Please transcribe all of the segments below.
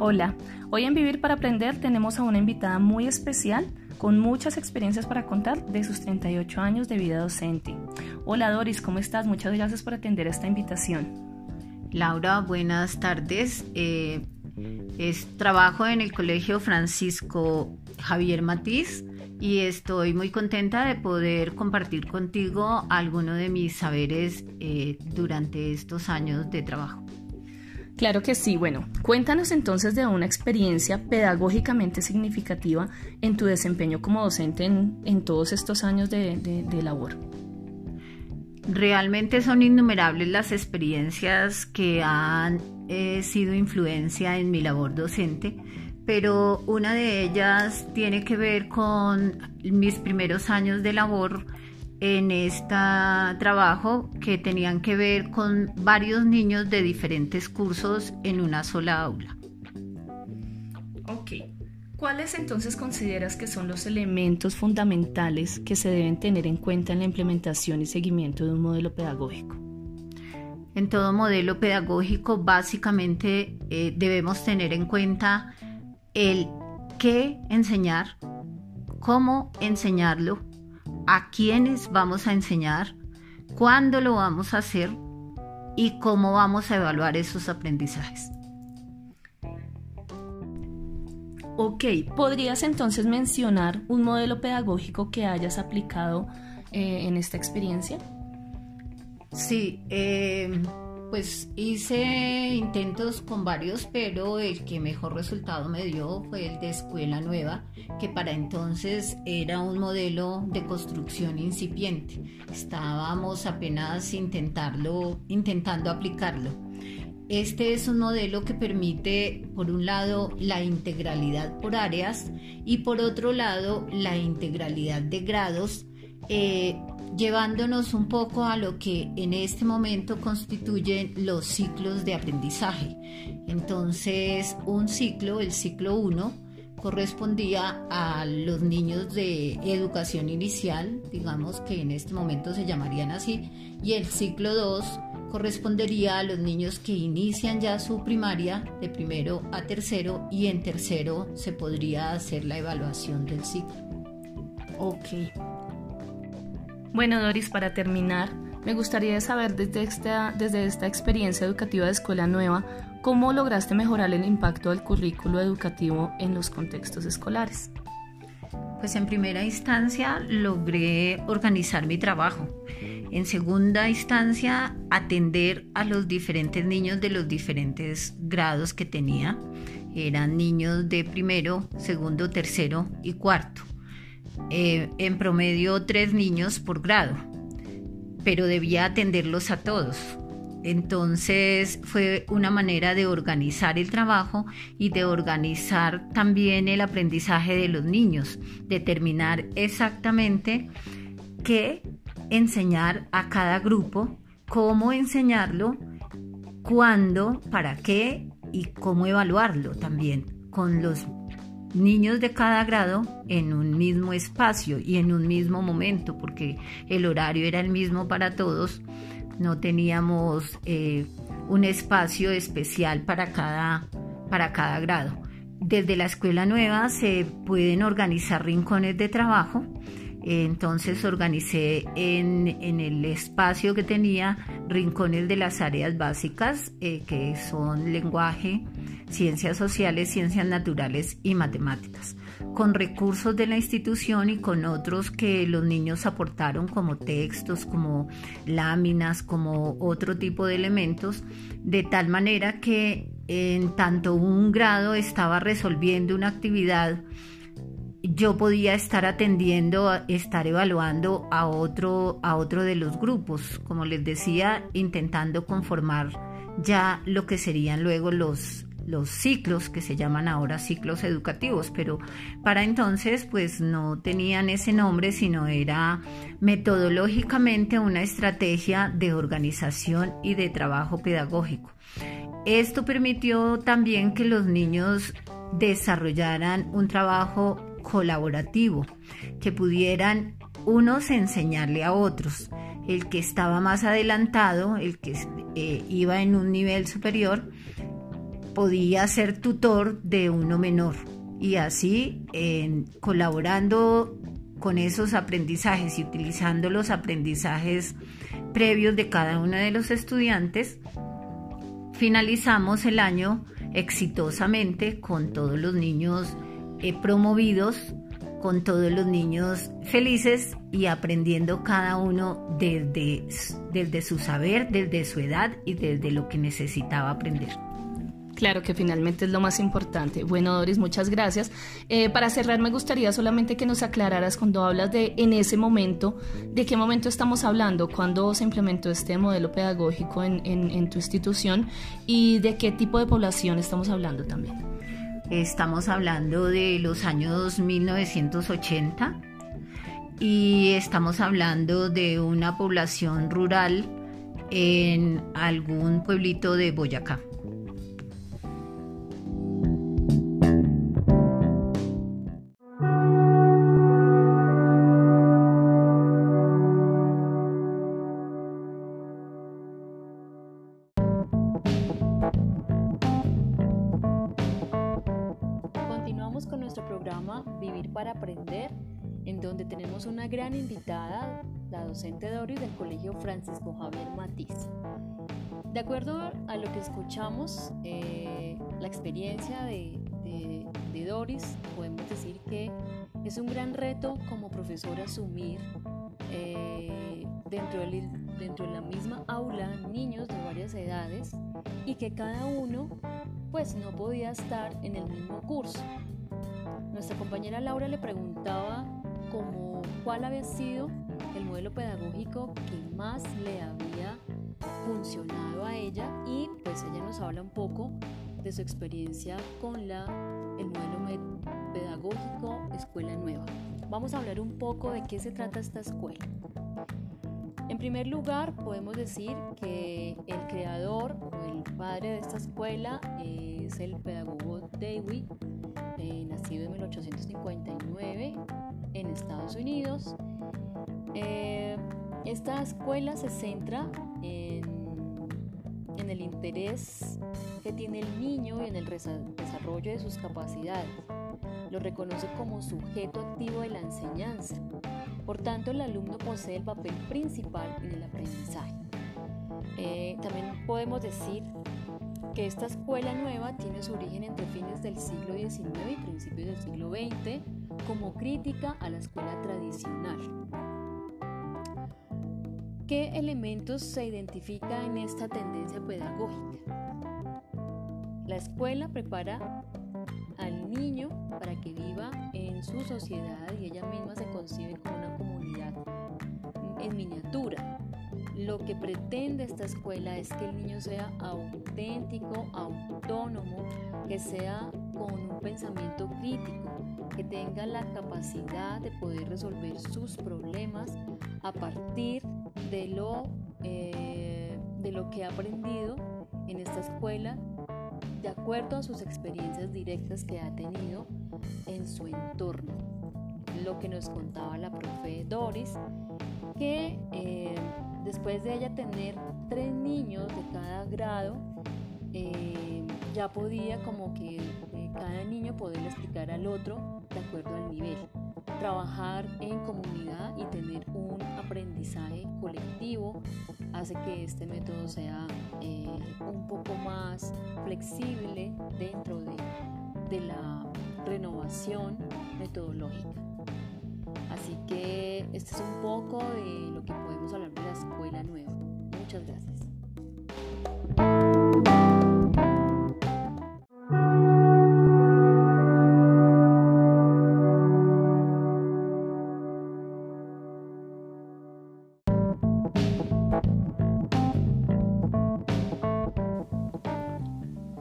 Hola, hoy en Vivir para Aprender tenemos a una invitada muy especial con muchas experiencias para contar de sus 38 años de vida docente. Hola Doris, ¿cómo estás? Muchas gracias por atender esta invitación. Laura, buenas tardes. Eh, es, trabajo en el Colegio Francisco Javier Matiz y estoy muy contenta de poder compartir contigo algunos de mis saberes eh, durante estos años de trabajo. Claro que sí. Bueno, cuéntanos entonces de una experiencia pedagógicamente significativa en tu desempeño como docente en, todos estos años de, labor. Realmente son innumerables las experiencias que han eh, sido influencia en mi labor docente, pero una de ellas tiene que ver con mis primeros años de labor en este trabajo que tenían que ver con varios niños de diferentes cursos en una sola aula. Ok. ¿Cuáles entonces consideras que son los elementos fundamentales que se deben tener en cuenta en la implementación y seguimiento de un modelo pedagógico? En todo modelo pedagógico básicamente eh, debemos tener en cuenta el qué enseñar, cómo enseñarlo, a quiénes vamos a enseñar, cuándo lo vamos a hacer y cómo vamos a evaluar esos aprendizajes. Ok, ¿podrías entonces mencionar un modelo pedagógico que hayas aplicado eh, en esta experiencia? Sí, eh, pues hice intentos con varios, pero el que mejor resultado me dio fue el de Escuela Nueva, que para entonces era un modelo de construcción incipiente. Estábamos apenas intentarlo, intentando aplicarlo. Este es un modelo que permite, por un lado, la integralidad por áreas y por otro lado, la integralidad de grados eh, llevándonos un poco a lo que en este momento constituyen los ciclos de aprendizaje. Entonces, un ciclo, el ciclo 1, correspondía a los niños de educación inicial, digamos que en este momento se llamarían así, y el ciclo 2 correspondería a los niños que inician ya su primaria de primero a tercero y en tercero se podría hacer la evaluación del ciclo. Ok, bueno, Doris, para terminar, me gustaría saber desde esta, desde esta experiencia educativa de Escuela Nueva, ¿cómo lograste mejorar el impacto del currículo educativo en los contextos escolares? Pues en primera instancia logré organizar mi trabajo. En segunda instancia, atender a los diferentes niños de los diferentes grados que tenía. Eran niños de primero, segundo, tercero y cuarto. Eh, en promedio tres niños por grado, pero debía atenderlos a todos. Entonces fue una manera de organizar el trabajo y de organizar también el aprendizaje de los niños, determinar exactamente qué enseñar a cada grupo, cómo enseñarlo, cuándo, para qué y cómo evaluarlo también con los niños de cada grado en un mismo espacio y en un mismo momento, porque el horario era el mismo para todos, no teníamos eh, un espacio especial para cada, para cada grado. Desde la escuela nueva se pueden organizar rincones de trabajo, entonces organicé en, el espacio que tenía rincones de las áreas básicas, eh, que son lenguaje, ciencias sociales, ciencias naturales y matemáticas, con recursos de la institución y con otros que los niños aportaron como textos, como láminas, como otro tipo de elementos, de tal manera que en tanto un grado estaba resolviendo una actividad, yo podía estar atendiendo, estar evaluando a otro, a otro de los grupos, como les decía, intentando conformar ya lo que serían luego los, los ciclos que se llaman ahora ciclos educativos, pero para entonces pues no tenían ese nombre, sino era metodológicamente una estrategia de organización y de trabajo pedagógico. Esto permitió también que los niños desarrollaran un trabajo colaborativo, que pudieran unos enseñarle a otros. El que estaba más adelantado, el que eh, iba en un nivel superior, podía ser tutor de uno menor. Y así, colaborando con esos aprendizajes y utilizando los aprendizajes previos de cada uno de los estudiantes, finalizamos el año exitosamente con todos los niños eh, promovidos, con todos los niños felices y aprendiendo cada uno desde, desde su saber, desde su edad y desde lo que necesitaba aprender. Claro que finalmente es lo más importante. Bueno, Doris, muchas gracias. Eh, para cerrar, me gustaría solamente que nos aclararas cuando hablas de en ese momento, de qué momento estamos hablando, cuándo se implementó este modelo pedagógico en, en tu institución y de qué tipo de población estamos hablando también. Estamos hablando de los años 1980 y estamos hablando de una población rural en algún pueblito de Boyacá. Gran invitada, la docente Doris del Colegio Francisco Javier Matiz. De acuerdo a lo que escuchamos, eh, la experiencia de, Doris, podemos decir que es un gran reto como profesor asumir eh, dentro, dentro de la misma aula niños de varias edades y que cada uno pues no podía estar en el mismo curso. Nuestra compañera Laura le preguntaba como cuál había sido el modelo pedagógico que más le había funcionado a ella y pues ella nos habla un poco de su experiencia con la, el modelo pedagógico Escuela Nueva. Vamos a hablar un poco de qué se trata esta escuela. En primer lugar, podemos decir que el creador o el padre de esta escuela es el pedagogo Dewey, nacido en 1859 en Estados Unidos. Eh, esta escuela se centra en, el interés que tiene el niño y en el desarrollo de sus capacidades. Lo reconoce como sujeto activo de la enseñanza. Por tanto, el alumno posee el papel principal en el aprendizaje. Eh, también podemos decir que esta escuela nueva tiene su origen entre fines del siglo XIX y principios del siglo XX como crítica a la escuela tradicional. ¿Qué elementos se identifica en esta tendencia pedagógica? La escuela prepara al niño para que viva en su sociedad y ella misma se concibe como una comunidad en miniatura. Lo que pretende esta escuela es que el niño sea auténtico, autónomo, que sea con un pensamiento crítico, que tenga la capacidad de poder resolver sus problemas a partir de lo, eh, de lo que ha aprendido en esta escuela, de acuerdo a sus experiencias directas que ha tenido en su entorno. Lo que nos contaba la profe Doris, que eh, después de ella tener tres niños de cada grado, eh, ya podía como que cada niño poder explicar al otro de acuerdo al nivel. Trabajar en comunidad y tener un aprendizaje colectivo hace que este método sea eh, un poco más flexible dentro de, de la renovación metodológica. Así que este es un poco de lo que la escuela nueva. Muchas gracias.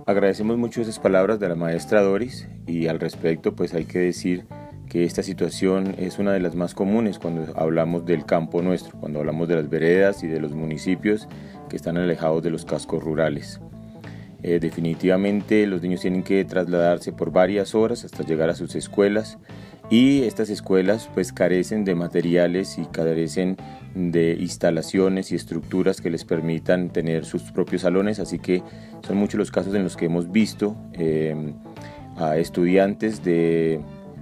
Agradecemos mucho esas palabras de la maestra Doris y al respecto pues hay que decir que esta situación es una de las más comunes cuando hablamos del campo nuestro, cuando hablamos de las veredas y de los municipios que están alejados de los cascos rurales. Eh, definitivamente los niños tienen que trasladarse por varias horas hasta llegar a sus escuelas y estas escuelas pues carecen de materiales y carecen de instalaciones y estructuras que les permitan tener sus propios salones, así que son muchos los casos en los que hemos visto em, a estudiantes de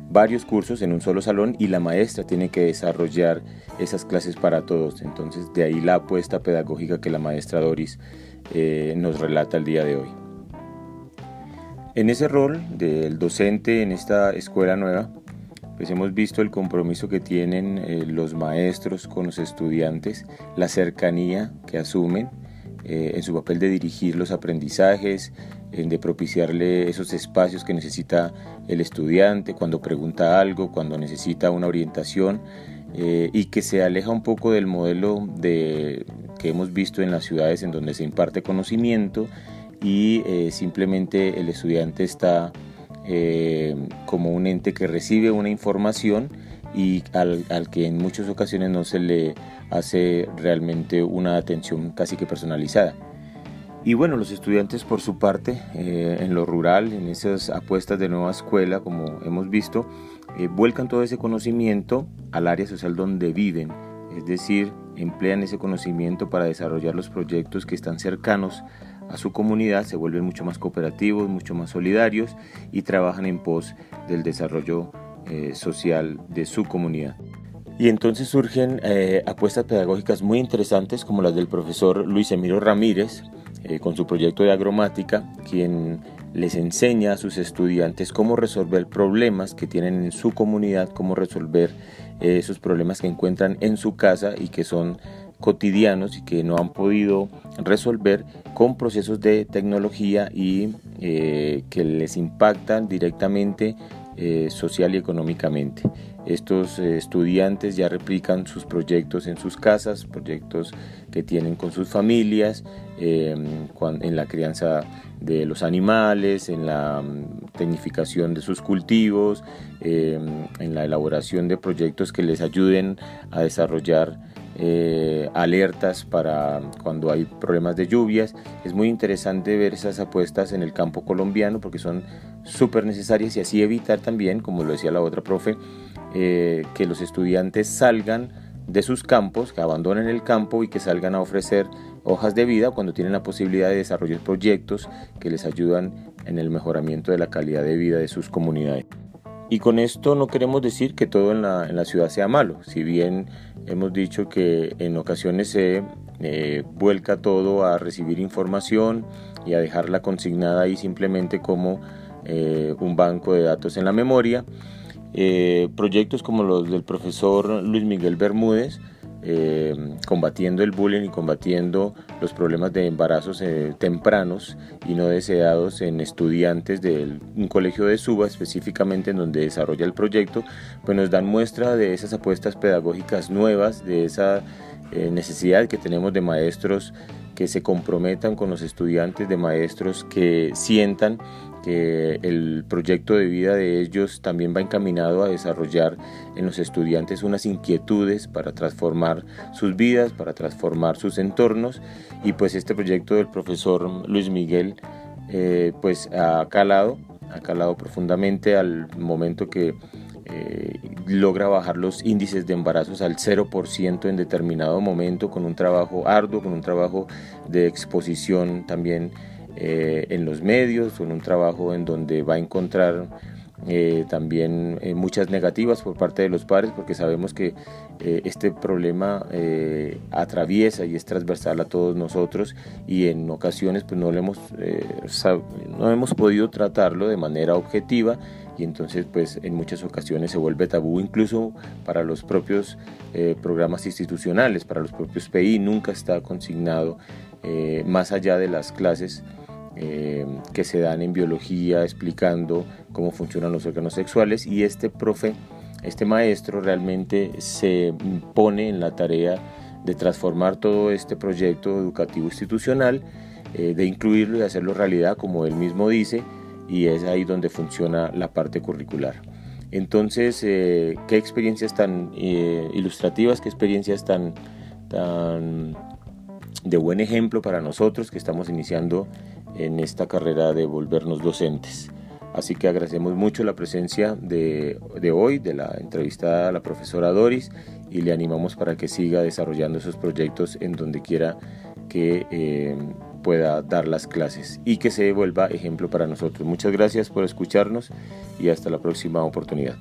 varios cursos en un solo salón y la maestra tiene que desarrollar esas clases para todos. Entonces de ahí la apuesta pedagógica que la maestra Doris eh, nos relata el día de hoy. En ese rol del docente en esta escuela nueva, pues hemos visto el compromiso que tienen eh, los maestros con los estudiantes, la cercanía que asumen eh, en su papel de dirigir los aprendizajes, de propiciarle esos espacios que necesita el estudiante cuando pregunta algo, cuando necesita una orientación eh, y que se aleja un poco del modelo de, que hemos visto en las ciudades en donde se imparte conocimiento y simplemente el estudiante está eh, como un ente que recibe una información y al, que en muchas ocasiones no se le hace realmente una atención casi que personalizada. Y bueno, los estudiantes por su parte, eh, en lo rural, en esas apuestas de nueva escuela, como hemos visto, eh, vuelcan todo ese conocimiento al área social donde viven, es decir, emplean ese conocimiento para desarrollar los proyectos que están cercanos a su comunidad, se vuelven mucho más cooperativos, mucho más solidarios y trabajan en pos del desarrollo eh, social de su comunidad. Y entonces surgen eh, apuestas pedagógicas muy interesantes como las del profesor Luis Emiro Ramírez eh, con su proyecto de agromática, quien les enseña a sus estudiantes cómo resolver problemas que tienen en su comunidad, cómo resolver esos problemas que encuentran en su casa y que son cotidianos y que no han podido resolver con procesos de tecnología y eh, que les impactan directamente eh, social y económicamente. Estos eh, estudiantes ya replican sus proyectos en sus casas, proyectos que tienen con sus familias, em, en la crianza de los animales, en la mm, tecnificación de sus cultivos, em, en la elaboración de proyectos que les ayuden a desarrollar eh, alertas para cuando hay problemas de lluvias. Es muy interesante ver esas apuestas en el campo colombiano porque son súper necesarias y así evitar también, como lo decía la otra profe, eh, que los estudiantes salgan de sus campos, que abandonen el campo y que salgan a ofrecer hojas de vida cuando tienen la posibilidad de desarrollar proyectos que les ayudan en el mejoramiento de la calidad de vida de sus comunidades. Y con esto no queremos decir que todo en la, en la ciudad sea malo, si bien hemos dicho que en ocasiones se eh, vuelca todo a recibir información y a dejarla consignada ahí simplemente como eh, un banco de datos en la memoria. Eh, proyectos como los del profesor Luis Miguel Bermúdez, eh, combatiendo el bullying y combatiendo los problemas de embarazos eh, tempranos y no deseados en estudiantes de un colegio de Suba, específicamente en donde desarrolla el proyecto, pues nos dan muestra de esas apuestas pedagógicas nuevas, de esa eh, necesidad que tenemos de maestros que se comprometan con los estudiantes, de maestros que sientan que el proyecto de vida de ellos también va encaminado a desarrollar en los estudiantes unas inquietudes para transformar sus vidas, para transformar sus entornos. Y pues este proyecto del profesor Luis Miguel eh, pues ha calado, ha calado profundamente al momento que logra bajar los índices de embarazos al 0% en determinado momento con un trabajo arduo, con un trabajo de exposición también eh, en los medios, con un trabajo en donde va a encontrar eh, también eh, muchas negativas por parte de los padres porque sabemos que este problema atraviesa y es transversal a todos nosotros y en ocasiones pues no, hemos, no hemos podido tratarlo de manera objetiva y entonces pues en muchas ocasiones se vuelve tabú incluso para los propios programas institucionales, para los propios PI nunca está consignado más allá de las clases eh, que se dan en biología explicando cómo funcionan los órganos sexuales y este profe, este maestro realmente se pone en la tarea de transformar todo este proyecto educativo institucional, eh, de incluirlo y hacerlo realidad como él mismo dice y es ahí donde funciona la parte curricular. Entonces, eh, qué experiencias tan ilustrativas, qué experiencias tan, tan de buen ejemplo para nosotros que estamos iniciando en esta carrera de volvernos docentes. Así que agradecemos mucho la presencia de, hoy, de la entrevistada a la profesora Doris, y le animamos para que siga desarrollando esos proyectos en donde quiera que eh, pueda dar las clases y que se vuelva ejemplo para nosotros. Muchas gracias por escucharnos y hasta la próxima oportunidad.